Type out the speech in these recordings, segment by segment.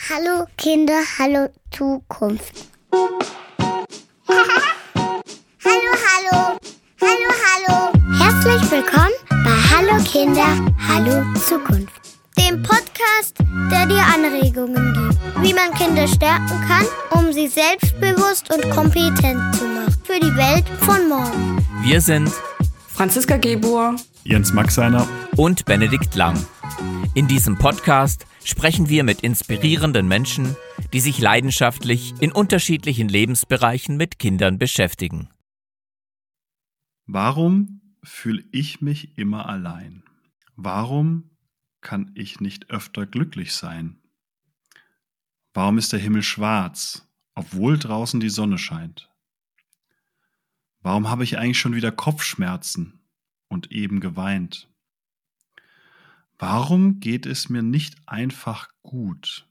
Hallo Kinder, hallo Zukunft. hallo, hallo, hallo, hallo. Herzlich willkommen bei Hallo Kinder, hallo Zukunft. Dem Podcast, der dir Anregungen gibt, wie man Kinder stärken kann, um sie selbstbewusst und kompetent zu machen für die Welt von morgen. Wir sind Franziska Gebur, Jens Maxeiner und Benedikt Lang. In diesem Podcast sprechen wir mit inspirierenden Menschen, die sich leidenschaftlich in unterschiedlichen Lebensbereichen mit Kindern beschäftigen. Warum fühle ich mich immer allein? Warum kann ich nicht öfter glücklich sein? Warum ist der Himmel schwarz, obwohl draußen die Sonne scheint? Warum habe ich eigentlich schon wieder Kopfschmerzen und eben geweint? Warum geht es mir nicht einfach gut?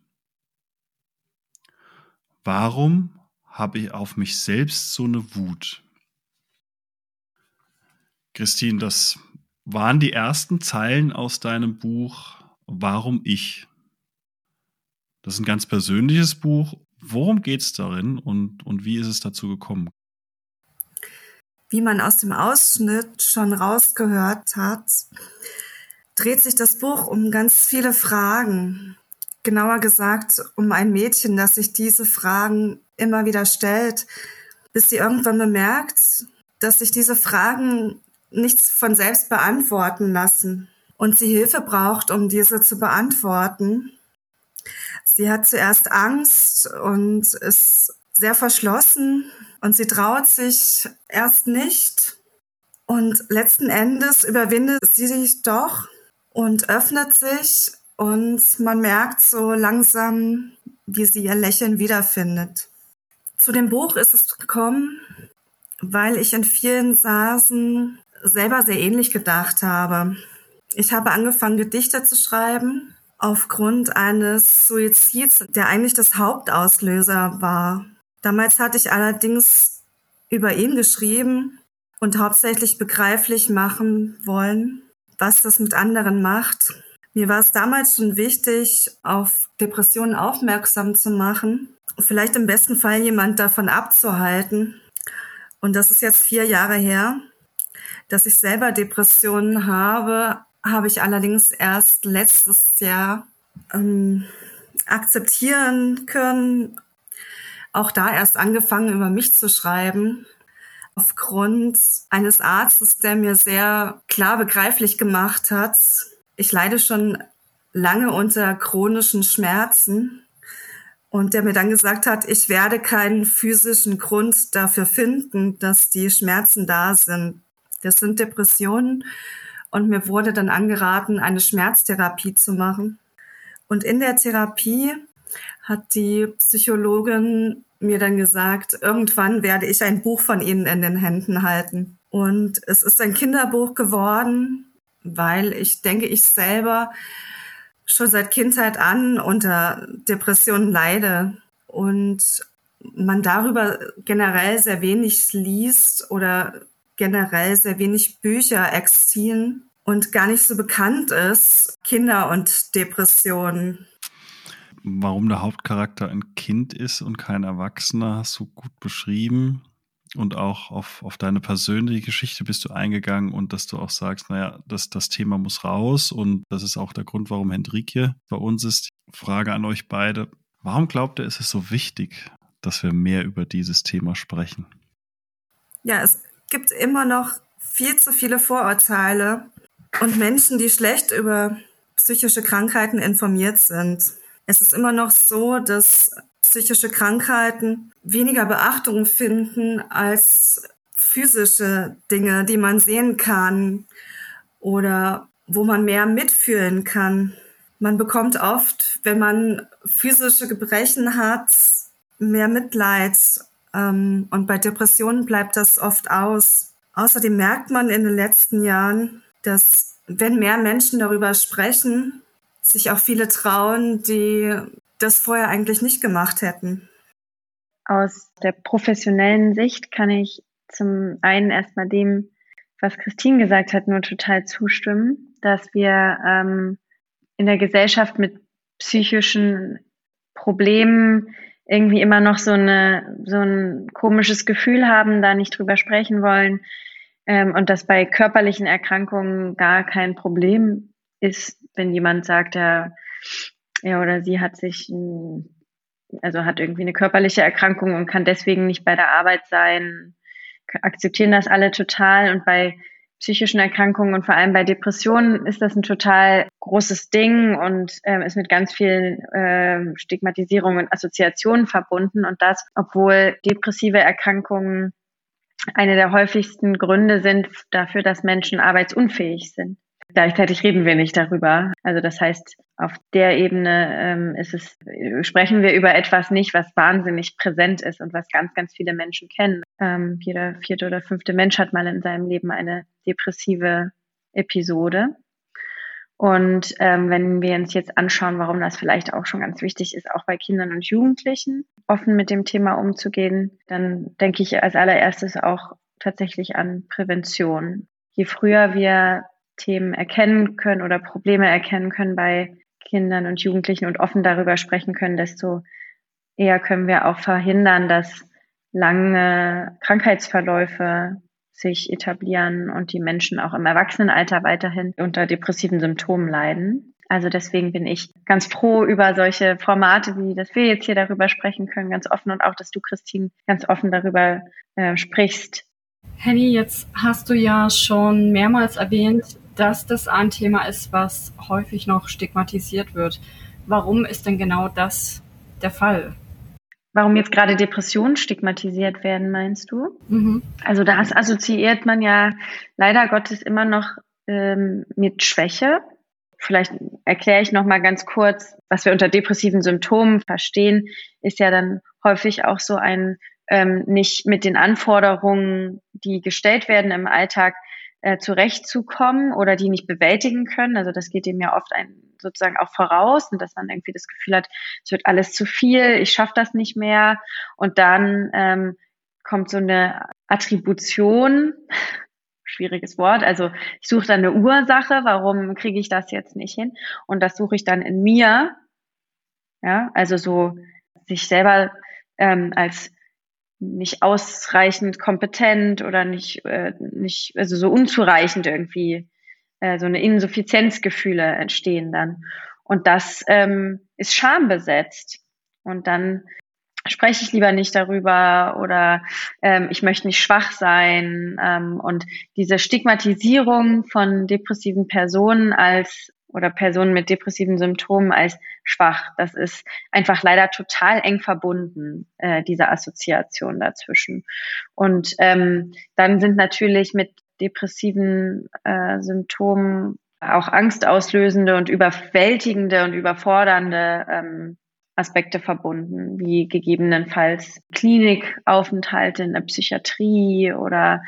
Warum habe ich auf mich selbst so eine Wut? Christine, das waren die ersten Zeilen aus deinem Buch Warum ich? Das ist ein ganz persönliches Buch. Worum geht es darin und, und wie ist es dazu gekommen? Wie man aus dem Ausschnitt schon rausgehört hat, dreht sich das Buch um ganz viele Fragen. Genauer gesagt um ein Mädchen, das sich diese Fragen immer wieder stellt, bis sie irgendwann bemerkt, dass sich diese Fragen nichts von selbst beantworten lassen und sie Hilfe braucht, um diese zu beantworten. Sie hat zuerst Angst und ist sehr verschlossen und sie traut sich erst nicht. Und letzten Endes überwindet sie sich doch und öffnet sich und man merkt so langsam, wie sie ihr Lächeln wiederfindet. Zu dem Buch ist es gekommen, weil ich in vielen Saßen selber sehr ähnlich gedacht habe. Ich habe angefangen, Gedichte zu schreiben aufgrund eines Suizids, der eigentlich das Hauptauslöser war. Damals hatte ich allerdings über ihn geschrieben und hauptsächlich begreiflich machen wollen, was das mit anderen macht. Mir war es damals schon wichtig, auf Depressionen aufmerksam zu machen, vielleicht im besten Fall jemand davon abzuhalten. Und das ist jetzt vier Jahre her. Dass ich selber Depressionen habe, habe ich allerdings erst letztes Jahr ähm, akzeptieren können. Auch da erst angefangen, über mich zu schreiben aufgrund eines Arztes, der mir sehr klar begreiflich gemacht hat, ich leide schon lange unter chronischen Schmerzen und der mir dann gesagt hat, ich werde keinen physischen Grund dafür finden, dass die Schmerzen da sind. Das sind Depressionen und mir wurde dann angeraten, eine Schmerztherapie zu machen. Und in der Therapie hat die Psychologin mir dann gesagt, irgendwann werde ich ein Buch von Ihnen in den Händen halten. Und es ist ein Kinderbuch geworden, weil ich denke, ich selber schon seit Kindheit an unter Depressionen leide und man darüber generell sehr wenig liest oder generell sehr wenig Bücher existieren und gar nicht so bekannt ist, Kinder und Depressionen warum der Hauptcharakter ein Kind ist und kein Erwachsener, hast du gut beschrieben. Und auch auf, auf deine persönliche Geschichte bist du eingegangen und dass du auch sagst, naja, das, das Thema muss raus und das ist auch der Grund, warum Hendrikje bei uns ist. Frage an euch beide. Warum glaubt ihr, ist es so wichtig, dass wir mehr über dieses Thema sprechen? Ja, es gibt immer noch viel zu viele Vorurteile und Menschen, die schlecht über psychische Krankheiten informiert sind. Es ist immer noch so, dass psychische Krankheiten weniger Beachtung finden als physische Dinge, die man sehen kann oder wo man mehr mitfühlen kann. Man bekommt oft, wenn man physische Gebrechen hat, mehr Mitleid. Ähm, und bei Depressionen bleibt das oft aus. Außerdem merkt man in den letzten Jahren, dass wenn mehr Menschen darüber sprechen, sich auch viele trauen, die das vorher eigentlich nicht gemacht hätten. Aus der professionellen Sicht kann ich zum einen erstmal dem, was Christine gesagt hat, nur total zustimmen, dass wir ähm, in der Gesellschaft mit psychischen Problemen irgendwie immer noch so eine so ein komisches Gefühl haben, da nicht drüber sprechen wollen ähm, und dass bei körperlichen Erkrankungen gar kein Problem ist, wenn jemand sagt, er, er oder sie hat sich also hat irgendwie eine körperliche Erkrankung und kann deswegen nicht bei der Arbeit sein, akzeptieren das alle total und bei psychischen Erkrankungen und vor allem bei Depressionen ist das ein total großes Ding und ähm, ist mit ganz vielen ähm, Stigmatisierungen und Assoziationen verbunden. Und das, obwohl depressive Erkrankungen eine der häufigsten Gründe sind dafür, dass Menschen arbeitsunfähig sind. Gleichzeitig reden wir nicht darüber. Also das heißt, auf der Ebene ähm, ist es, sprechen wir über etwas nicht, was wahnsinnig präsent ist und was ganz, ganz viele Menschen kennen. Ähm, jeder vierte oder fünfte Mensch hat mal in seinem Leben eine depressive Episode. Und ähm, wenn wir uns jetzt anschauen, warum das vielleicht auch schon ganz wichtig ist, auch bei Kindern und Jugendlichen offen mit dem Thema umzugehen, dann denke ich als allererstes auch tatsächlich an Prävention. Je früher wir Themen erkennen können oder Probleme erkennen können bei Kindern und Jugendlichen und offen darüber sprechen können, desto eher können wir auch verhindern, dass lange Krankheitsverläufe sich etablieren und die Menschen auch im Erwachsenenalter weiterhin unter depressiven Symptomen leiden. Also deswegen bin ich ganz froh über solche Formate, wie dass wir jetzt hier darüber sprechen können, ganz offen und auch, dass du, Christine, ganz offen darüber äh, sprichst. Henny, jetzt hast du ja schon mehrmals erwähnt, dass das ein Thema ist, was häufig noch stigmatisiert wird. Warum ist denn genau das der Fall? Warum jetzt gerade Depressionen stigmatisiert werden, meinst du? Mhm. Also das assoziiert man ja leider Gottes immer noch ähm, mit Schwäche. Vielleicht erkläre ich noch mal ganz kurz, was wir unter depressiven Symptomen verstehen, ist ja dann häufig auch so ein ähm, nicht mit den Anforderungen, die gestellt werden im Alltag, äh, zurechtzukommen oder die nicht bewältigen können. Also das geht dem ja oft ein, sozusagen auch voraus und dass man irgendwie das Gefühl hat, es wird alles zu viel, ich schaffe das nicht mehr. Und dann ähm, kommt so eine Attribution, schwieriges Wort, also ich suche dann eine Ursache, warum kriege ich das jetzt nicht hin? Und das suche ich dann in mir. Ja, also so sich selber ähm, als nicht ausreichend kompetent oder nicht, äh, nicht, also so unzureichend irgendwie, äh, so eine Insuffizienzgefühle entstehen dann. Und das ähm, ist schambesetzt. Und dann spreche ich lieber nicht darüber oder ähm, ich möchte nicht schwach sein. Ähm, und diese Stigmatisierung von depressiven Personen als oder Personen mit depressiven Symptomen als schwach. Das ist einfach leider total eng verbunden, äh, diese Assoziation dazwischen. Und ähm, dann sind natürlich mit depressiven äh, Symptomen auch angstauslösende und überwältigende und überfordernde ähm, Aspekte verbunden, wie gegebenenfalls Klinikaufenthalte in der Psychiatrie oder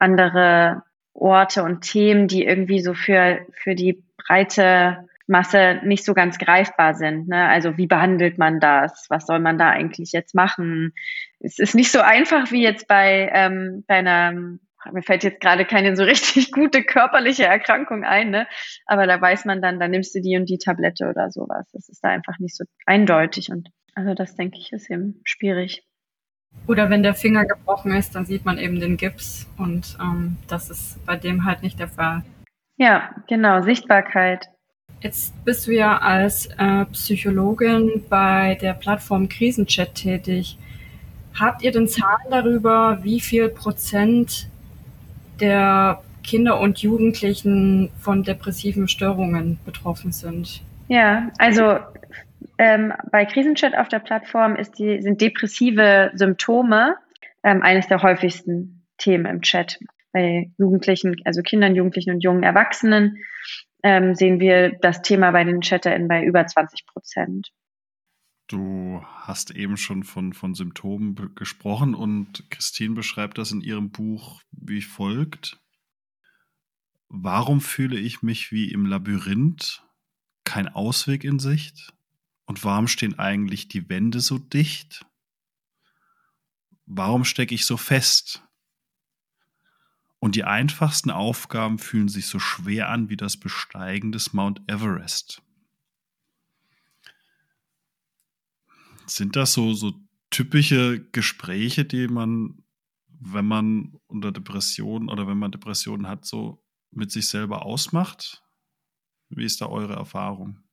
andere Orte und Themen, die irgendwie so für, für die breite Masse nicht so ganz greifbar sind. Ne? Also wie behandelt man das? Was soll man da eigentlich jetzt machen? Es ist nicht so einfach wie jetzt bei, ähm, bei einer, mir fällt jetzt gerade keine so richtig gute körperliche Erkrankung ein, ne? aber da weiß man dann, da nimmst du die und die Tablette oder sowas. Das ist da einfach nicht so eindeutig und also das denke ich ist eben schwierig. Oder wenn der Finger gebrochen ist, dann sieht man eben den Gips und ähm, das ist bei dem halt nicht der Fall. Ja, genau, Sichtbarkeit. Jetzt bist du ja als äh, Psychologin bei der Plattform Krisenchat tätig. Habt ihr denn Zahlen darüber, wie viel Prozent der Kinder und Jugendlichen von depressiven Störungen betroffen sind? Ja, also ähm, bei Krisenchat auf der Plattform die, sind depressive Symptome ähm, eines der häufigsten Themen im Chat. Bei Jugendlichen, also Kindern, Jugendlichen und jungen Erwachsenen ähm, sehen wir das Thema bei den ChatterInnen bei über 20 Prozent. Du hast eben schon von, von Symptomen gesprochen und Christine beschreibt das in ihrem Buch wie folgt. Warum fühle ich mich wie im Labyrinth? Kein Ausweg in Sicht? Und warum stehen eigentlich die Wände so dicht? Warum stecke ich so fest? Und die einfachsten Aufgaben fühlen sich so schwer an wie das Besteigen des Mount Everest. Sind das so, so typische Gespräche, die man, wenn man unter Depressionen oder wenn man Depressionen hat, so mit sich selber ausmacht? Wie ist da eure Erfahrung?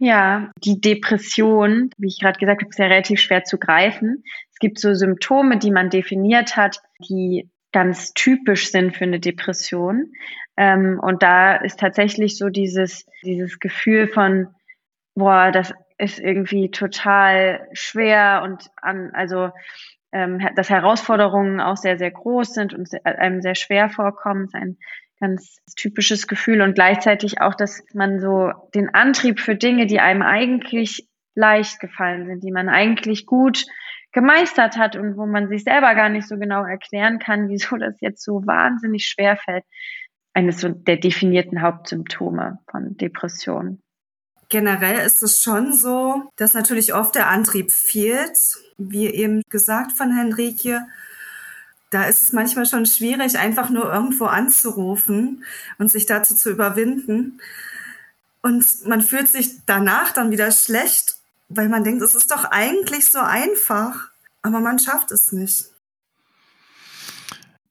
Ja, die Depression, wie ich gerade gesagt habe, ist ja relativ schwer zu greifen. Es gibt so Symptome, die man definiert hat, die ganz typisch sind für eine Depression. Ähm, und da ist tatsächlich so dieses, dieses Gefühl von, boah, das ist irgendwie total schwer und an, also ähm, dass Herausforderungen auch sehr, sehr groß sind und einem sehr schwer vorkommen, ist ein ganz typisches Gefühl und gleichzeitig auch, dass man so den Antrieb für Dinge, die einem eigentlich leicht gefallen sind, die man eigentlich gut gemeistert hat und wo man sich selber gar nicht so genau erklären kann, wieso das jetzt so wahnsinnig schwer fällt, eines so der definierten Hauptsymptome von Depressionen. Generell ist es schon so, dass natürlich oft der Antrieb fehlt, wie eben gesagt von Henrike da ist es manchmal schon schwierig, einfach nur irgendwo anzurufen und sich dazu zu überwinden. Und man fühlt sich danach dann wieder schlecht, weil man denkt, es ist doch eigentlich so einfach, aber man schafft es nicht.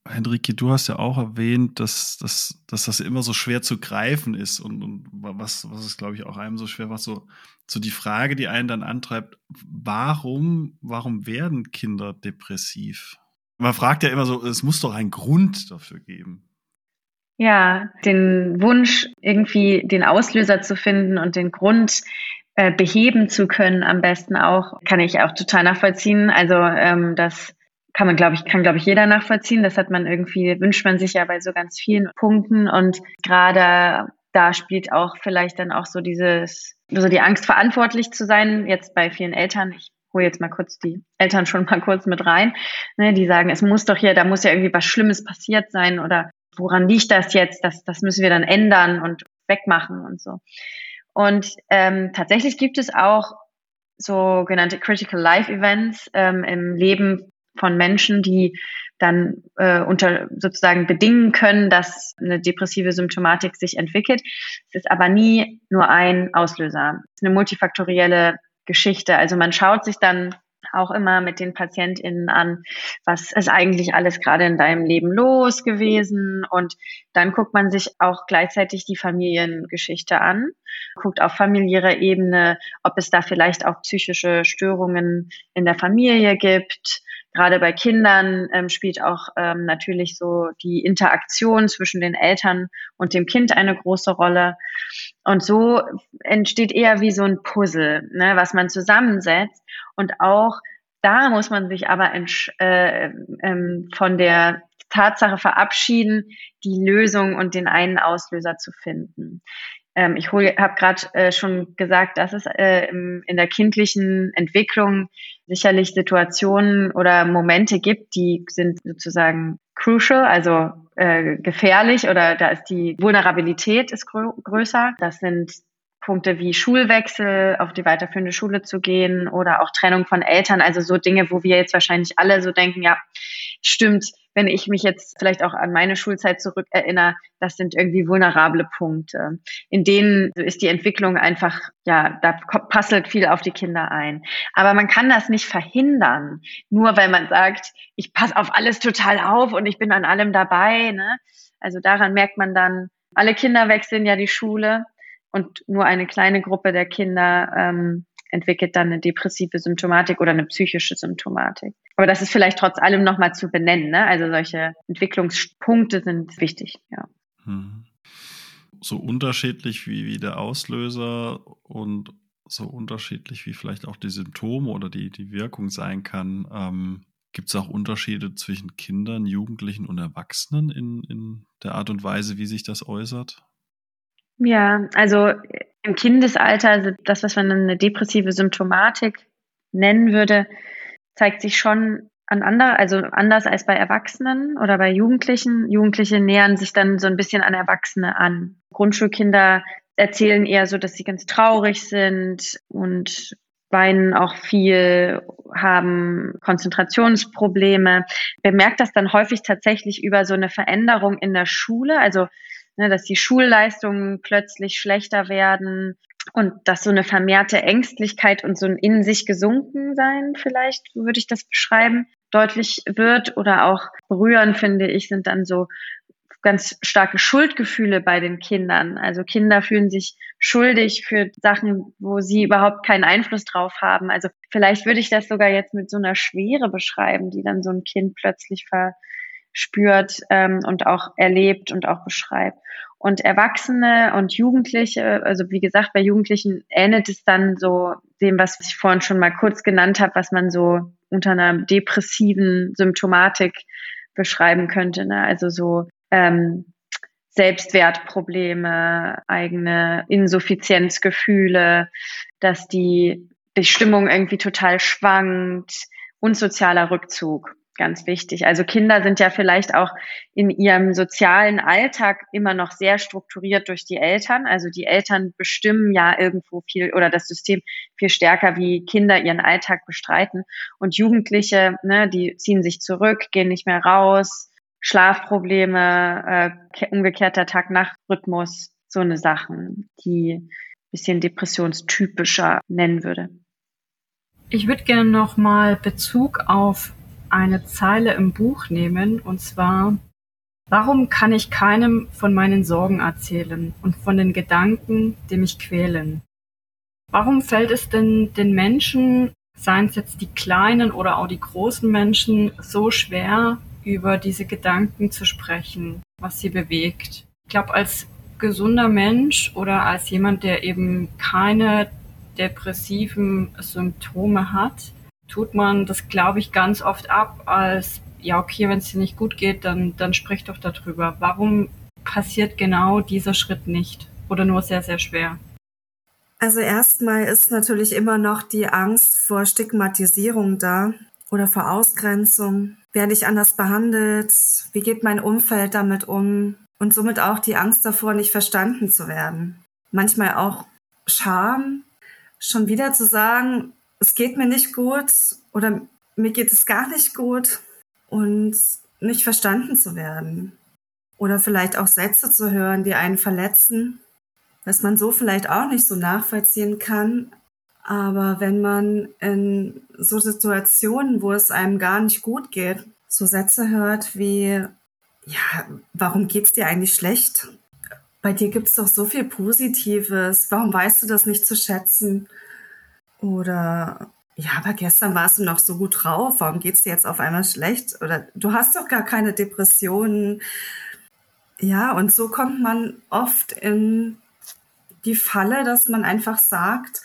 Henrike, du hast ja auch erwähnt, dass, dass, dass das immer so schwer zu greifen ist und, und was, was ist, glaube ich, auch einem so schwer was so, so die Frage, die einen dann antreibt, warum, warum werden Kinder depressiv? Man fragt ja immer so, es muss doch einen Grund dafür geben. Ja, den Wunsch, irgendwie den Auslöser zu finden und den Grund äh, beheben zu können, am besten auch, kann ich auch total nachvollziehen. Also ähm, das kann man, glaube ich, kann, glaube ich, jeder nachvollziehen. Das hat man irgendwie, wünscht man sich ja bei so ganz vielen Punkten. Und gerade da spielt auch vielleicht dann auch so dieses, so die Angst, verantwortlich zu sein, jetzt bei vielen Eltern. Ich hole jetzt mal kurz die Eltern schon mal kurz mit rein, ne, die sagen, es muss doch hier, da muss ja irgendwie was Schlimmes passiert sein oder woran liegt das jetzt? Das, das müssen wir dann ändern und wegmachen und so. Und ähm, tatsächlich gibt es auch sogenannte Critical Life Events ähm, im Leben von Menschen, die dann äh, unter sozusagen bedingen können, dass eine depressive Symptomatik sich entwickelt. Es ist aber nie nur ein Auslöser. Es ist eine multifaktorielle Geschichte. Also man schaut sich dann auch immer mit den PatientInnen an, was ist eigentlich alles gerade in deinem Leben los gewesen und dann guckt man sich auch gleichzeitig die Familiengeschichte an, guckt auf familiärer Ebene, ob es da vielleicht auch psychische Störungen in der Familie gibt, gerade bei Kindern ähm, spielt auch ähm, natürlich so die Interaktion zwischen den Eltern und dem Kind eine große Rolle. Und so entsteht eher wie so ein Puzzle, ne, was man zusammensetzt. Und auch da muss man sich aber äh, ähm, von der Tatsache verabschieden, die Lösung und den einen Auslöser zu finden. Ähm, ich habe gerade äh, schon gesagt, dass es äh, in der kindlichen Entwicklung sicherlich Situationen oder Momente gibt, die sind sozusagen crucial, also äh, gefährlich oder da ist die Vulnerabilität ist grö größer. Das sind Punkte wie Schulwechsel, auf die weiterführende Schule zu gehen oder auch Trennung von Eltern, also so Dinge, wo wir jetzt wahrscheinlich alle so denken, ja, stimmt, wenn ich mich jetzt vielleicht auch an meine Schulzeit zurückerinnere, das sind irgendwie vulnerable Punkte. In denen ist die Entwicklung einfach, ja, da passelt viel auf die Kinder ein. Aber man kann das nicht verhindern, nur weil man sagt, ich passe auf alles total auf und ich bin an allem dabei. Ne? Also daran merkt man dann, alle Kinder wechseln ja die Schule und nur eine kleine Gruppe der Kinder ähm, entwickelt dann eine depressive Symptomatik oder eine psychische Symptomatik. Aber das ist vielleicht trotz allem nochmal zu benennen. Ne? Also solche Entwicklungspunkte sind wichtig, ja. Hm. So unterschiedlich wie, wie der Auslöser und so unterschiedlich wie vielleicht auch die Symptome oder die, die Wirkung sein kann, ähm, gibt es auch Unterschiede zwischen Kindern, Jugendlichen und Erwachsenen in, in der Art und Weise, wie sich das äußert? Ja, also im Kindesalter, also das, was man eine depressive Symptomatik nennen würde, zeigt sich schon an andere, also anders als bei Erwachsenen oder bei Jugendlichen. Jugendliche nähern sich dann so ein bisschen an Erwachsene an. Grundschulkinder erzählen eher so, dass sie ganz traurig sind und weinen auch viel, haben Konzentrationsprobleme. Bemerkt das dann häufig tatsächlich über so eine Veränderung in der Schule, also ne, dass die Schulleistungen plötzlich schlechter werden und dass so eine vermehrte Ängstlichkeit und so ein in sich gesunken sein vielleicht, würde ich das beschreiben, deutlich wird oder auch berührend finde ich, sind dann so ganz starke Schuldgefühle bei den Kindern. Also Kinder fühlen sich schuldig für Sachen, wo sie überhaupt keinen Einfluss drauf haben. Also vielleicht würde ich das sogar jetzt mit so einer Schwere beschreiben, die dann so ein Kind plötzlich verspürt ähm, und auch erlebt und auch beschreibt. Und Erwachsene und Jugendliche, also wie gesagt, bei Jugendlichen ähnelt es dann so dem, was ich vorhin schon mal kurz genannt habe, was man so unter einer depressiven Symptomatik beschreiben könnte. Ne? Also so ähm, Selbstwertprobleme, eigene Insuffizienzgefühle, dass die, die Stimmung irgendwie total schwankt und sozialer Rückzug. Ganz wichtig. Also Kinder sind ja vielleicht auch in ihrem sozialen Alltag immer noch sehr strukturiert durch die Eltern. Also die Eltern bestimmen ja irgendwo viel oder das System viel stärker, wie Kinder ihren Alltag bestreiten. Und Jugendliche, ne, die ziehen sich zurück, gehen nicht mehr raus, Schlafprobleme, äh, umgekehrter Tag-Nacht-Rhythmus, so eine Sachen, die bisschen depressionstypischer nennen würde. Ich würde gerne nochmal Bezug auf eine Zeile im Buch nehmen, und zwar, warum kann ich keinem von meinen Sorgen erzählen und von den Gedanken, die mich quälen? Warum fällt es denn den Menschen, seien es jetzt die kleinen oder auch die großen Menschen, so schwer, über diese Gedanken zu sprechen, was sie bewegt. Ich glaube, als gesunder Mensch oder als jemand, der eben keine depressiven Symptome hat, tut man das, glaube ich, ganz oft ab als, ja, okay, wenn es dir nicht gut geht, dann, dann sprich doch darüber. Warum passiert genau dieser Schritt nicht oder nur sehr, sehr schwer? Also erstmal ist natürlich immer noch die Angst vor Stigmatisierung da oder vor Ausgrenzung. Werde ich anders behandelt? Wie geht mein Umfeld damit um? Und somit auch die Angst davor, nicht verstanden zu werden. Manchmal auch Scham, schon wieder zu sagen, es geht mir nicht gut oder mir geht es gar nicht gut und nicht verstanden zu werden. Oder vielleicht auch Sätze zu hören, die einen verletzen, was man so vielleicht auch nicht so nachvollziehen kann, aber wenn man in so Situationen, wo es einem gar nicht gut geht, so Sätze hört wie, ja, warum geht's dir eigentlich schlecht? Bei dir gibt's doch so viel Positives. Warum weißt du das nicht zu schätzen? Oder, ja, aber gestern warst du noch so gut drauf. Warum geht's dir jetzt auf einmal schlecht? Oder du hast doch gar keine Depressionen. Ja, und so kommt man oft in die Falle, dass man einfach sagt,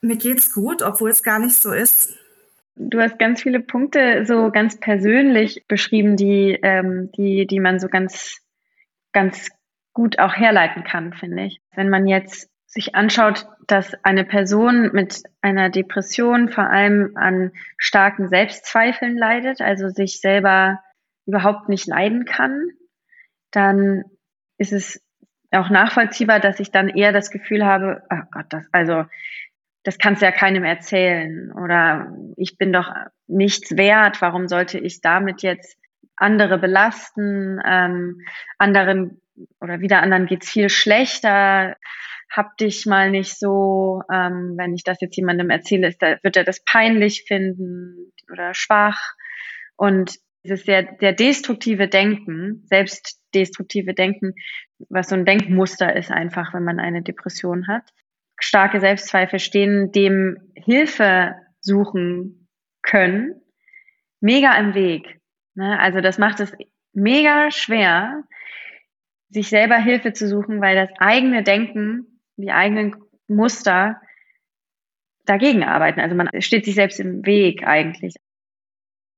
mir geht's gut, obwohl es gar nicht so ist. Du hast ganz viele Punkte so ganz persönlich beschrieben, die, ähm, die, die man so ganz, ganz gut auch herleiten kann, finde ich. Wenn man jetzt sich anschaut, dass eine Person mit einer Depression vor allem an starken Selbstzweifeln leidet, also sich selber überhaupt nicht leiden kann, dann ist es auch nachvollziehbar, dass ich dann eher das Gefühl habe, oh Gott, das, also das kannst du ja keinem erzählen oder ich bin doch nichts wert, warum sollte ich damit jetzt andere belasten, ähm, anderen oder wieder anderen geht's viel schlechter, hab dich mal nicht so, ähm, wenn ich das jetzt jemandem erzähle, ist, da wird er das peinlich finden oder schwach und dieses sehr, sehr destruktive Denken, selbstdestruktive Denken, was so ein Denkmuster ist einfach, wenn man eine Depression hat, starke Selbstzweifel stehen dem Hilfe suchen können, mega im Weg. Ne? Also das macht es mega schwer, sich selber Hilfe zu suchen, weil das eigene Denken, die eigenen Muster dagegen arbeiten. Also man steht sich selbst im Weg eigentlich.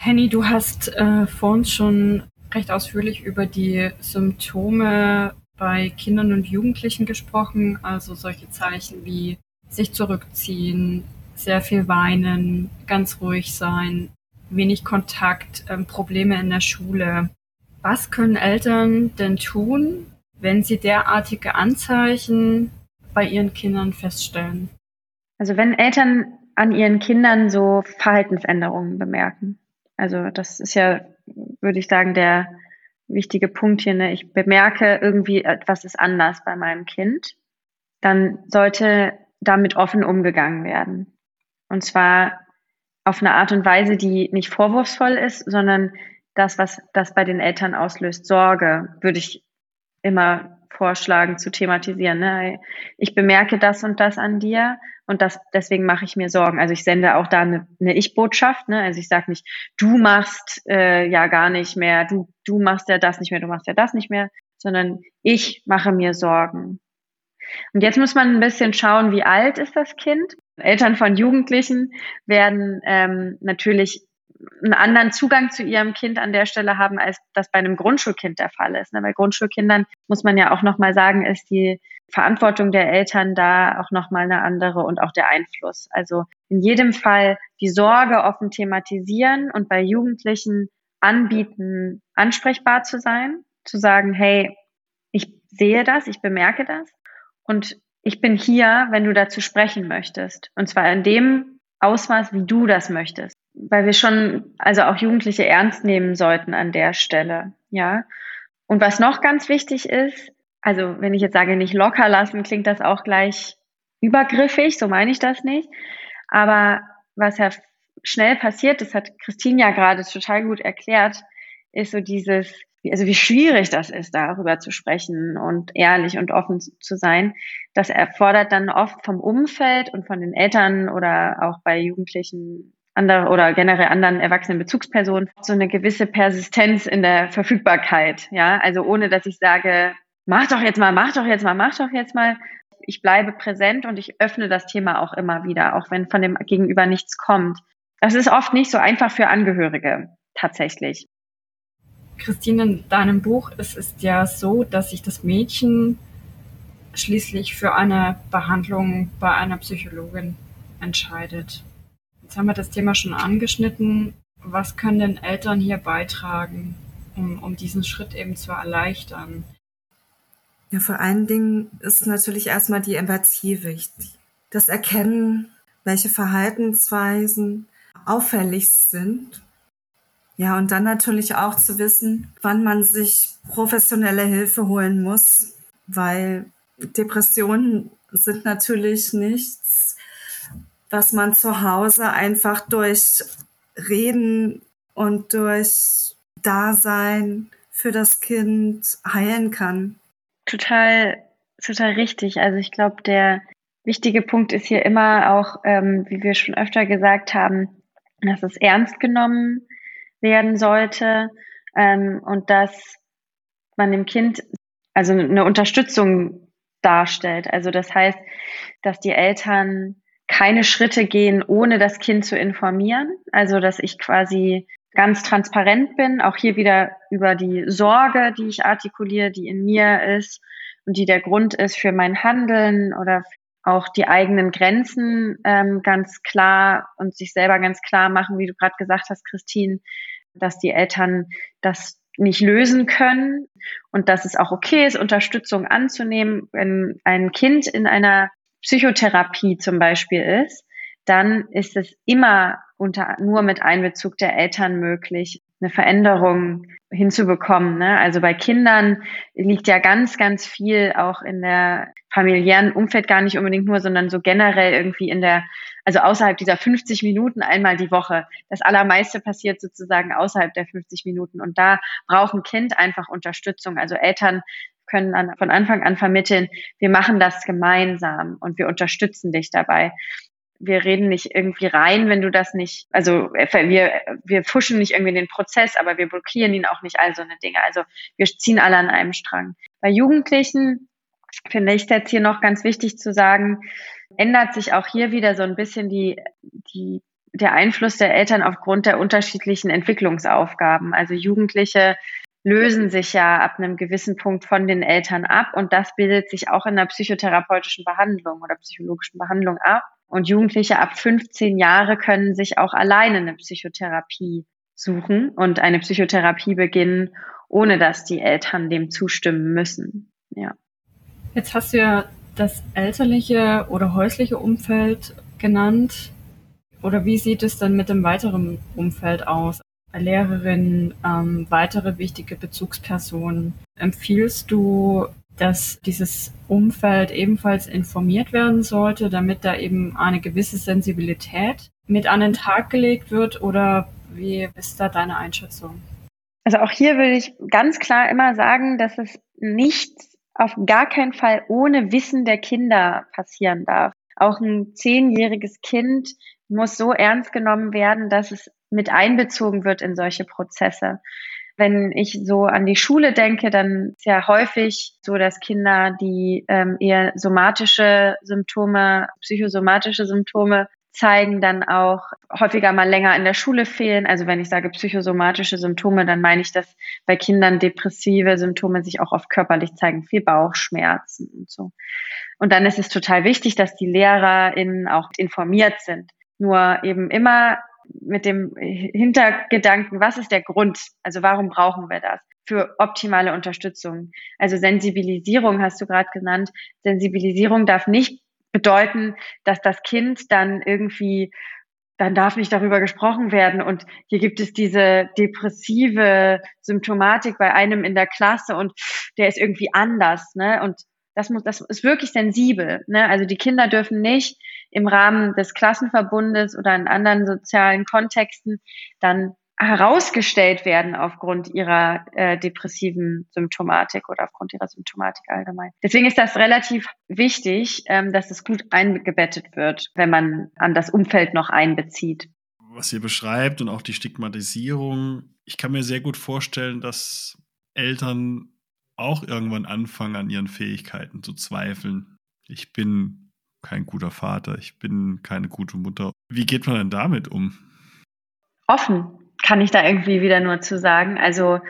Henny, du hast äh, vorhin schon recht ausführlich über die Symptome bei Kindern und Jugendlichen gesprochen, also solche Zeichen wie sich zurückziehen, sehr viel weinen, ganz ruhig sein, wenig Kontakt, ähm, Probleme in der Schule. Was können Eltern denn tun, wenn sie derartige Anzeichen bei ihren Kindern feststellen? Also wenn Eltern an ihren Kindern so Verhaltensänderungen bemerken. Also das ist ja, würde ich sagen, der wichtige Punkt hier. Ne? Ich bemerke irgendwie, etwas ist anders bei meinem Kind. dann sollte damit offen umgegangen werden. Und zwar auf eine Art und Weise, die nicht vorwurfsvoll ist, sondern das, was das bei den Eltern auslöst, Sorge, würde ich immer vorschlagen zu thematisieren. Ne? Ich bemerke das und das an dir und das, deswegen mache ich mir Sorgen. Also ich sende auch da eine, eine Ich-Botschaft. Ne? Also ich sage nicht, du machst äh, ja gar nicht mehr, du, du machst ja das nicht mehr, du machst ja das nicht mehr, sondern ich mache mir Sorgen. Und jetzt muss man ein bisschen schauen, wie alt ist das Kind. Eltern von Jugendlichen werden ähm, natürlich einen anderen Zugang zu ihrem Kind an der Stelle haben, als das bei einem Grundschulkind der Fall ist. Ne? Bei Grundschulkindern muss man ja auch nochmal sagen, ist die Verantwortung der Eltern da auch nochmal eine andere und auch der Einfluss. Also in jedem Fall die Sorge offen thematisieren und bei Jugendlichen anbieten, ansprechbar zu sein, zu sagen, hey, ich sehe das, ich bemerke das und ich bin hier, wenn du dazu sprechen möchtest. Und zwar in dem Ausmaß, wie du das möchtest. Weil wir schon, also auch Jugendliche ernst nehmen sollten an der Stelle. Ja. Und was noch ganz wichtig ist, also wenn ich jetzt sage, nicht locker lassen, klingt das auch gleich übergriffig, so meine ich das nicht. Aber was ja schnell passiert, das hat Christine ja gerade total gut erklärt, ist so dieses, also wie schwierig das ist, darüber zu sprechen und ehrlich und offen zu sein. Das erfordert dann oft vom Umfeld und von den Eltern oder auch bei Jugendlichen andere oder generell anderen erwachsenen Bezugspersonen so eine gewisse Persistenz in der Verfügbarkeit. Ja, also ohne dass ich sage, mach doch jetzt mal, mach doch jetzt mal, mach doch jetzt mal. Ich bleibe präsent und ich öffne das Thema auch immer wieder, auch wenn von dem Gegenüber nichts kommt. Das ist oft nicht so einfach für Angehörige tatsächlich. Christine, in deinem Buch es ist ja so, dass sich das Mädchen schließlich für eine Behandlung bei einer Psychologin entscheidet. Jetzt haben wir das Thema schon angeschnitten. Was können denn Eltern hier beitragen, um, um diesen Schritt eben zu erleichtern? Ja, vor allen Dingen ist natürlich erstmal die Empathie wichtig. Das Erkennen, welche Verhaltensweisen auffällig sind. Ja, und dann natürlich auch zu wissen, wann man sich professionelle Hilfe holen muss, weil Depressionen sind natürlich nichts, was man zu Hause einfach durch Reden und durch Dasein für das Kind heilen kann. Total, total richtig. Also ich glaube, der wichtige Punkt ist hier immer auch, ähm, wie wir schon öfter gesagt haben, dass es ernst genommen werden sollte ähm, und dass man dem Kind also eine Unterstützung darstellt. Also das heißt, dass die Eltern keine Schritte gehen, ohne das Kind zu informieren. Also dass ich quasi ganz transparent bin, auch hier wieder über die Sorge, die ich artikuliere, die in mir ist und die der Grund ist für mein Handeln oder auch die eigenen Grenzen ähm, ganz klar und sich selber ganz klar machen, wie du gerade gesagt hast, Christine, dass die Eltern das nicht lösen können und dass es auch okay ist, Unterstützung anzunehmen, wenn ein Kind in einer Psychotherapie zum Beispiel ist, dann ist es immer unter, nur mit Einbezug der Eltern möglich, eine Veränderung hinzubekommen. Ne? Also bei Kindern liegt ja ganz, ganz viel auch in der familiären Umfeld gar nicht unbedingt nur, sondern so generell irgendwie in der, also außerhalb dieser 50 Minuten einmal die Woche. Das Allermeiste passiert sozusagen außerhalb der 50 Minuten. Und da braucht ein Kind einfach Unterstützung. Also Eltern können an, von Anfang an vermitteln, wir machen das gemeinsam und wir unterstützen dich dabei wir reden nicht irgendwie rein, wenn du das nicht, also äh, wir, wir fuschen nicht irgendwie den Prozess, aber wir blockieren ihn auch nicht, all so eine Dinge. Also wir ziehen alle an einem Strang. Bei Jugendlichen finde ich es jetzt hier noch ganz wichtig zu sagen, ändert sich auch hier wieder so ein bisschen die, die, der Einfluss der Eltern aufgrund der unterschiedlichen Entwicklungsaufgaben. Also Jugendliche lösen sich ja ab einem gewissen Punkt von den Eltern ab und das bildet sich auch in der psychotherapeutischen Behandlung oder psychologischen Behandlung ab. Und Jugendliche ab 15 Jahre können sich auch alleine eine Psychotherapie suchen und eine Psychotherapie beginnen, ohne dass die Eltern dem zustimmen müssen. Ja. Jetzt hast du ja das elterliche oder häusliche Umfeld genannt. Oder wie sieht es dann mit dem weiteren Umfeld aus? Lehrerin, ähm, weitere wichtige Bezugspersonen. Empfiehlst du dass dieses Umfeld ebenfalls informiert werden sollte, damit da eben eine gewisse Sensibilität mit an den Tag gelegt wird? Oder wie ist da deine Einschätzung? Also auch hier würde ich ganz klar immer sagen, dass es nicht auf gar keinen Fall ohne Wissen der Kinder passieren darf. Auch ein zehnjähriges Kind muss so ernst genommen werden, dass es mit einbezogen wird in solche Prozesse. Wenn ich so an die Schule denke, dann ist ja häufig so, dass Kinder, die ähm, eher somatische Symptome, psychosomatische Symptome zeigen, dann auch häufiger mal länger in der Schule fehlen. Also wenn ich sage psychosomatische Symptome, dann meine ich, dass bei Kindern depressive Symptome sich auch oft körperlich zeigen, viel Bauchschmerzen und so. Und dann ist es total wichtig, dass die LehrerInnen auch informiert sind. Nur eben immer mit dem Hintergedanken, was ist der Grund? Also warum brauchen wir das? Für optimale Unterstützung. Also Sensibilisierung hast du gerade genannt. Sensibilisierung darf nicht bedeuten, dass das Kind dann irgendwie dann darf nicht darüber gesprochen werden. Und hier gibt es diese depressive Symptomatik bei einem in der Klasse und der ist irgendwie anders. Ne? Und das muss, das ist wirklich sensibel. Ne? Also die Kinder dürfen nicht im Rahmen des Klassenverbundes oder in anderen sozialen Kontexten dann herausgestellt werden aufgrund ihrer äh, depressiven Symptomatik oder aufgrund ihrer Symptomatik allgemein. Deswegen ist das relativ wichtig, ähm, dass es gut eingebettet wird, wenn man an das Umfeld noch einbezieht. Was ihr beschreibt und auch die Stigmatisierung, ich kann mir sehr gut vorstellen, dass Eltern auch irgendwann anfangen, an ihren Fähigkeiten zu zweifeln. Ich bin kein guter Vater, ich bin keine gute Mutter. Wie geht man denn damit um? Offen kann ich da irgendwie wieder nur zu sagen. Also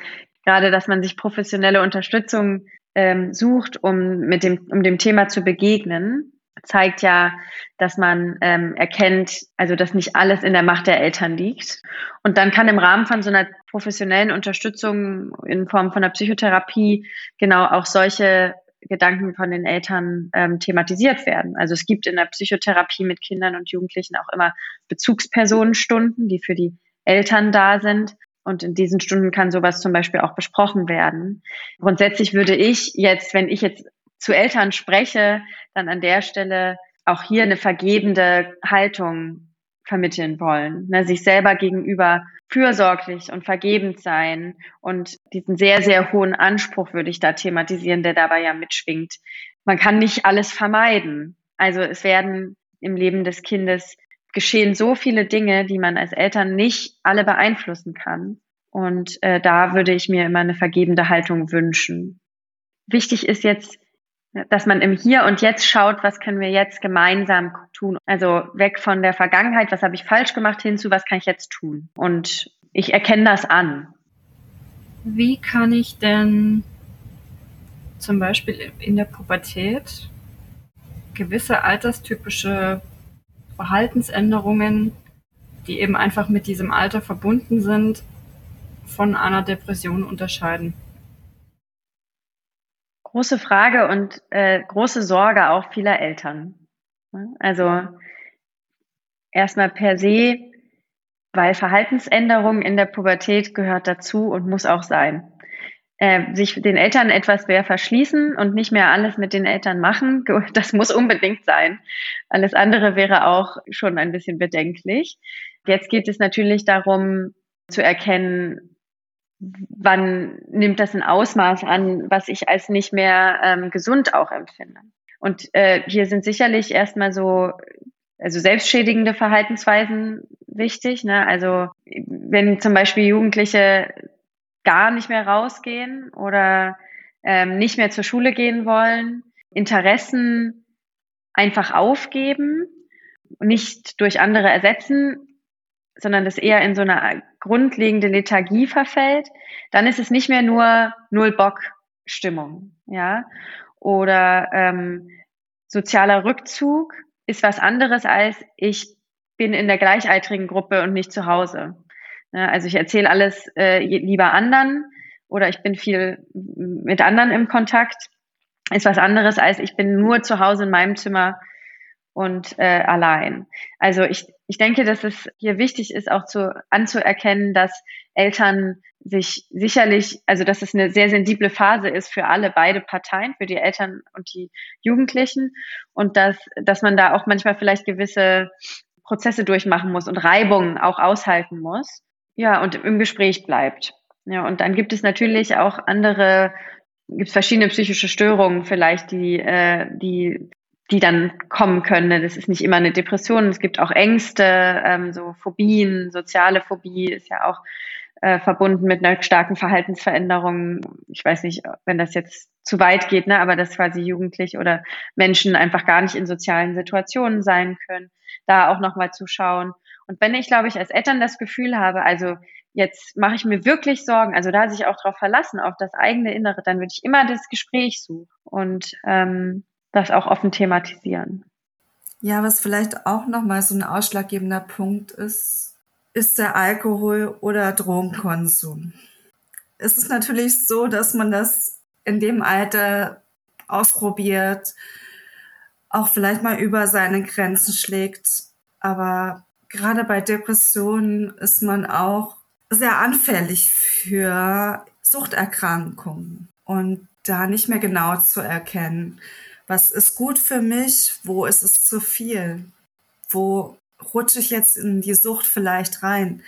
gerade, dass man sich professionelle Unterstützung ähm, sucht, um mit dem, um dem Thema zu begegnen, zeigt ja, dass man ähm, erkennt, also dass nicht alles in der Macht der Eltern liegt. Und dann kann im Rahmen von so einer professionellen Unterstützung in Form von einer Psychotherapie genau auch solche Gedanken von den Eltern ähm, thematisiert werden. Also es gibt in der Psychotherapie mit Kindern und Jugendlichen auch immer Bezugspersonenstunden, die für die Eltern da sind. Und in diesen Stunden kann sowas zum Beispiel auch besprochen werden. Grundsätzlich würde ich jetzt, wenn ich jetzt zu Eltern spreche, dann an der Stelle auch hier eine vergebende Haltung vermitteln wollen, ne, sich selber gegenüber fürsorglich und vergebend sein und diesen sehr, sehr hohen Anspruch würde ich da thematisieren, der dabei ja mitschwingt. Man kann nicht alles vermeiden. Also es werden im Leben des Kindes geschehen so viele Dinge, die man als Eltern nicht alle beeinflussen kann. Und äh, da würde ich mir immer eine vergebende Haltung wünschen. Wichtig ist jetzt, dass man im Hier und Jetzt schaut, was können wir jetzt gemeinsam tun. Also weg von der Vergangenheit, was habe ich falsch gemacht, hin zu, was kann ich jetzt tun. Und ich erkenne das an. Wie kann ich denn zum Beispiel in der Pubertät gewisse alterstypische Verhaltensänderungen, die eben einfach mit diesem Alter verbunden sind, von einer Depression unterscheiden? Große Frage und äh, große Sorge auch vieler Eltern. Also erstmal per se, weil Verhaltensänderung in der Pubertät gehört dazu und muss auch sein. Äh, sich den Eltern etwas mehr verschließen und nicht mehr alles mit den Eltern machen, das muss unbedingt sein. Alles andere wäre auch schon ein bisschen bedenklich. Jetzt geht es natürlich darum zu erkennen, wann nimmt das ein Ausmaß an, was ich als nicht mehr ähm, gesund auch empfinde. Und äh, hier sind sicherlich erstmal so, also selbstschädigende Verhaltensweisen wichtig. Ne? Also wenn zum Beispiel Jugendliche gar nicht mehr rausgehen oder ähm, nicht mehr zur Schule gehen wollen, Interessen einfach aufgeben, nicht durch andere ersetzen, sondern das eher in so eine grundlegende Lethargie verfällt, dann ist es nicht mehr nur Null Bock Stimmung, ja. Oder ähm, sozialer Rückzug ist was anderes als ich bin in der gleichaltrigen Gruppe und nicht zu Hause. Ja, also ich erzähle alles äh, lieber anderen oder ich bin viel mit anderen im Kontakt, ist was anderes als ich bin nur zu Hause in meinem Zimmer und äh, allein. Also ich ich denke, dass es hier wichtig ist, auch zu, anzuerkennen, dass Eltern sich sicherlich, also dass es eine sehr sensible Phase ist für alle, beide Parteien, für die Eltern und die Jugendlichen und dass, dass man da auch manchmal vielleicht gewisse Prozesse durchmachen muss und Reibungen auch aushalten muss. Ja, und im Gespräch bleibt. Ja, und dann gibt es natürlich auch andere, gibt es verschiedene psychische Störungen vielleicht, die, äh, die die dann kommen können. Das ist nicht immer eine Depression. Es gibt auch Ängste, ähm, so Phobien, soziale Phobie ist ja auch äh, verbunden mit einer starken Verhaltensveränderung. Ich weiß nicht, wenn das jetzt zu weit geht, ne, aber dass quasi Jugendliche oder Menschen einfach gar nicht in sozialen Situationen sein können, da auch nochmal zu schauen. Und wenn ich, glaube ich, als Eltern das Gefühl habe, also jetzt mache ich mir wirklich Sorgen, also da sich auch darauf verlassen, auf das eigene Innere, dann würde ich immer das Gespräch suchen. Und ähm, das auch offen thematisieren. Ja, was vielleicht auch nochmal so ein ausschlaggebender Punkt ist, ist der Alkohol- oder Drogenkonsum. Es ist natürlich so, dass man das in dem Alter ausprobiert, auch vielleicht mal über seine Grenzen schlägt. Aber gerade bei Depressionen ist man auch sehr anfällig für Suchterkrankungen und da nicht mehr genau zu erkennen was ist gut für mich, wo ist es zu viel, wo rutsche ich jetzt in die Sucht vielleicht rein.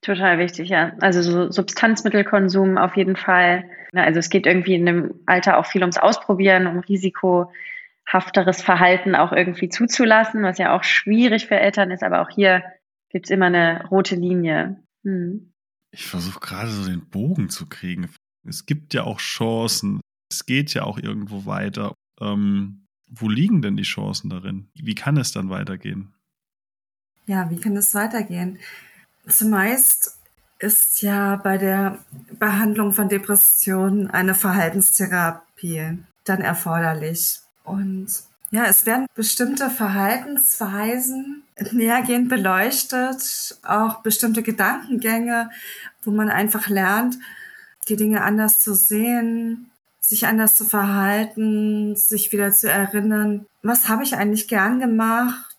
Total wichtig, ja. Also so Substanzmittelkonsum auf jeden Fall. Also es geht irgendwie in dem Alter auch viel ums Ausprobieren, um risikohafteres Verhalten auch irgendwie zuzulassen, was ja auch schwierig für Eltern ist, aber auch hier gibt es immer eine rote Linie. Hm. Ich versuche gerade so den Bogen zu kriegen. Es gibt ja auch Chancen. Es geht ja auch irgendwo weiter. Ähm, wo liegen denn die Chancen darin? Wie kann es dann weitergehen? Ja, wie kann es weitergehen? Zumeist ist ja bei der Behandlung von Depressionen eine Verhaltenstherapie dann erforderlich. Und ja, es werden bestimmte Verhaltensweisen nähergehend beleuchtet, auch bestimmte Gedankengänge, wo man einfach lernt, die Dinge anders zu sehen, sich anders zu verhalten, sich wieder zu erinnern, was habe ich eigentlich gern gemacht,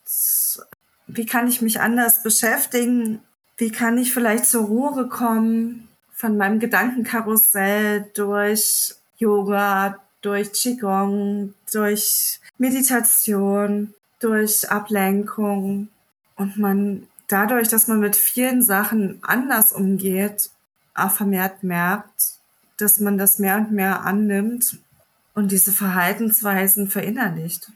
wie kann ich mich anders beschäftigen, wie kann ich vielleicht zur Ruhe kommen? Von meinem Gedankenkarussell durch Yoga, durch Qigong, durch Meditation, durch Ablenkung. Und man dadurch, dass man mit vielen Sachen anders umgeht, auch vermehrt merkt, dass man das mehr und mehr annimmt und diese Verhaltensweisen verinnerlicht.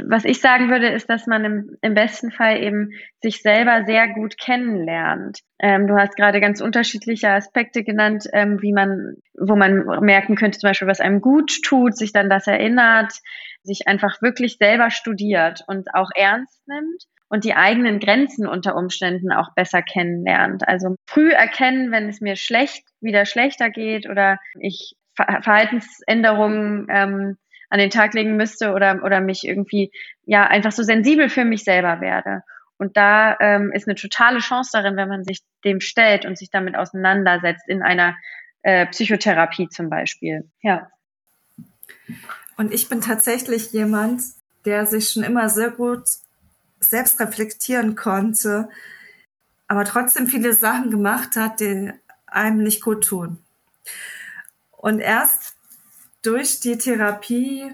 Was ich sagen würde, ist, dass man im, im besten Fall eben sich selber sehr gut kennenlernt. Ähm, du hast gerade ganz unterschiedliche Aspekte genannt, ähm, wie man, wo man merken könnte, zum Beispiel, was einem gut tut, sich dann das erinnert, sich einfach wirklich selber studiert und auch ernst nimmt und die eigenen Grenzen unter Umständen auch besser kennenlernt. Also früh erkennen, wenn es mir schlecht, wieder schlechter geht oder ich Verhaltensänderungen ähm, an den Tag legen müsste oder, oder mich irgendwie ja einfach so sensibel für mich selber werde. Und da ähm, ist eine totale Chance darin, wenn man sich dem stellt und sich damit auseinandersetzt in einer äh, Psychotherapie zum Beispiel. Ja. Und ich bin tatsächlich jemand, der sich schon immer sehr gut selbst reflektieren konnte, aber trotzdem viele Sachen gemacht hat, die einem nicht gut tun. Und erst durch die Therapie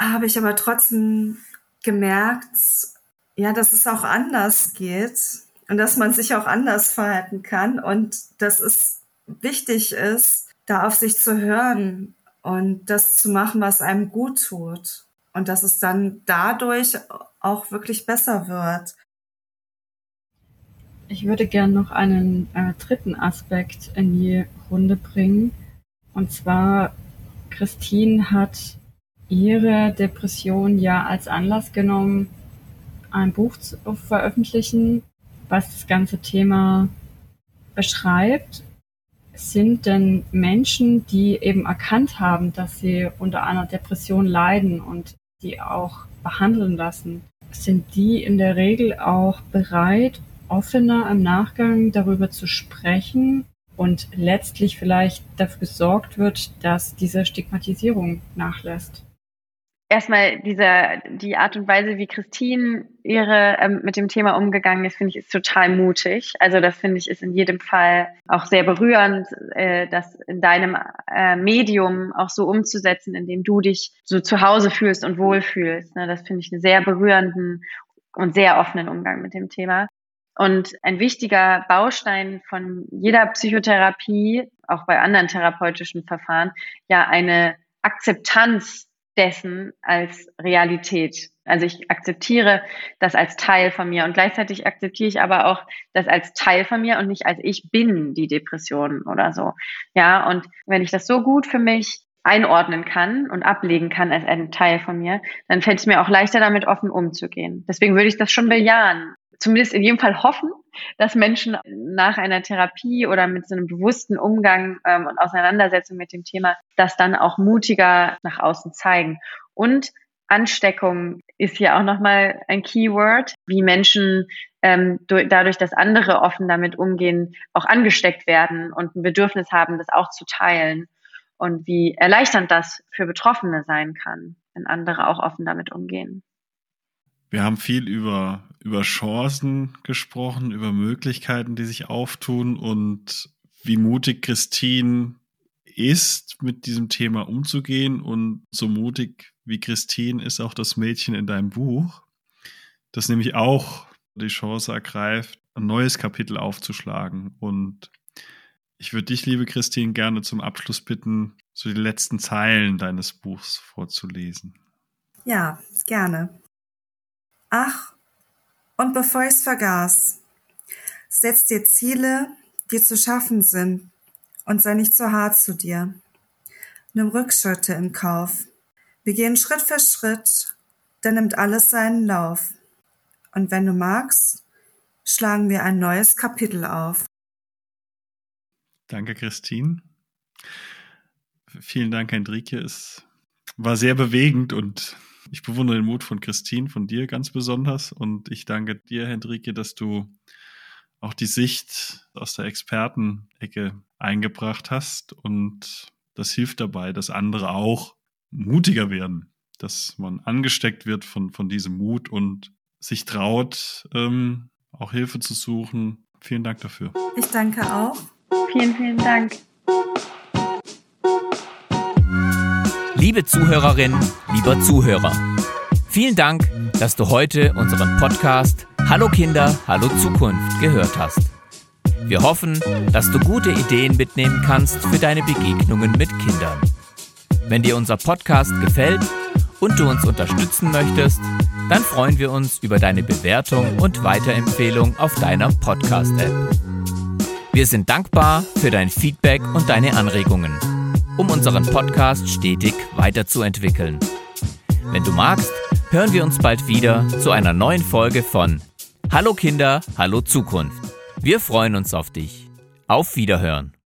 habe ich aber trotzdem gemerkt, ja, dass es auch anders geht und dass man sich auch anders verhalten kann und dass es wichtig ist, da auf sich zu hören und das zu machen, was einem gut tut. Und dass es dann dadurch auch wirklich besser wird. Ich würde gern noch einen äh, dritten Aspekt in die Runde bringen. Und zwar, Christine hat ihre Depression ja als Anlass genommen, ein Buch zu veröffentlichen, was das ganze Thema beschreibt. Sind denn Menschen, die eben erkannt haben, dass sie unter einer Depression leiden und die auch behandeln lassen, sind die in der Regel auch bereit, offener im Nachgang darüber zu sprechen und letztlich vielleicht dafür gesorgt wird, dass diese Stigmatisierung nachlässt. Erstmal diese, die Art und Weise, wie Christine ihre ähm, mit dem Thema umgegangen ist, finde ich, ist total mutig. Also das finde ich ist in jedem Fall auch sehr berührend, äh, das in deinem äh, Medium auch so umzusetzen, indem du dich so zu Hause fühlst und wohlfühlst. Ne? Das finde ich einen sehr berührenden und sehr offenen Umgang mit dem Thema. Und ein wichtiger Baustein von jeder Psychotherapie, auch bei anderen therapeutischen Verfahren, ja eine Akzeptanz dessen als Realität. Also ich akzeptiere das als Teil von mir und gleichzeitig akzeptiere ich aber auch das als Teil von mir und nicht als ich bin die Depression oder so. Ja, und wenn ich das so gut für mich einordnen kann und ablegen kann als ein Teil von mir, dann fällt es mir auch leichter damit offen umzugehen. Deswegen würde ich das schon bejahen. Zumindest in jedem Fall hoffen, dass Menschen nach einer Therapie oder mit so einem bewussten Umgang ähm, und Auseinandersetzung mit dem Thema das dann auch mutiger nach außen zeigen. Und Ansteckung ist hier auch nochmal ein Keyword, wie Menschen ähm, dadurch, dass andere offen damit umgehen, auch angesteckt werden und ein Bedürfnis haben, das auch zu teilen. Und wie erleichternd das für Betroffene sein kann, wenn andere auch offen damit umgehen. Wir haben viel über, über Chancen gesprochen, über Möglichkeiten, die sich auftun und wie mutig Christine ist, mit diesem Thema umzugehen. Und so mutig wie Christine ist auch das Mädchen in deinem Buch, das nämlich auch die Chance ergreift, ein neues Kapitel aufzuschlagen. Und ich würde dich, liebe Christine, gerne zum Abschluss bitten, so die letzten Zeilen deines Buchs vorzulesen. Ja, gerne. Ach, und bevor ich's vergaß, setz dir Ziele, die zu schaffen sind und sei nicht zu hart zu dir. Nimm Rückschritte in Kauf. Wir gehen Schritt für Schritt, dann nimmt alles seinen Lauf. Und wenn du magst, schlagen wir ein neues Kapitel auf. Danke, Christine. Vielen Dank, Hendrike. Es war sehr bewegend und ich bewundere den Mut von Christine, von dir ganz besonders. Und ich danke dir, Hendrike, dass du auch die Sicht aus der Expertenecke eingebracht hast. Und das hilft dabei, dass andere auch mutiger werden, dass man angesteckt wird von, von diesem Mut und sich traut, ähm, auch Hilfe zu suchen. Vielen Dank dafür. Ich danke auch. Vielen, vielen Dank. Liebe Zuhörerin, lieber Zuhörer, vielen Dank, dass du heute unseren Podcast Hallo Kinder, Hallo Zukunft gehört hast. Wir hoffen, dass du gute Ideen mitnehmen kannst für deine Begegnungen mit Kindern. Wenn dir unser Podcast gefällt und du uns unterstützen möchtest, dann freuen wir uns über deine Bewertung und Weiterempfehlung auf deiner Podcast-App. Wir sind dankbar für dein Feedback und deine Anregungen um unseren Podcast stetig weiterzuentwickeln. Wenn du magst, hören wir uns bald wieder zu einer neuen Folge von Hallo Kinder, Hallo Zukunft. Wir freuen uns auf dich. Auf Wiederhören.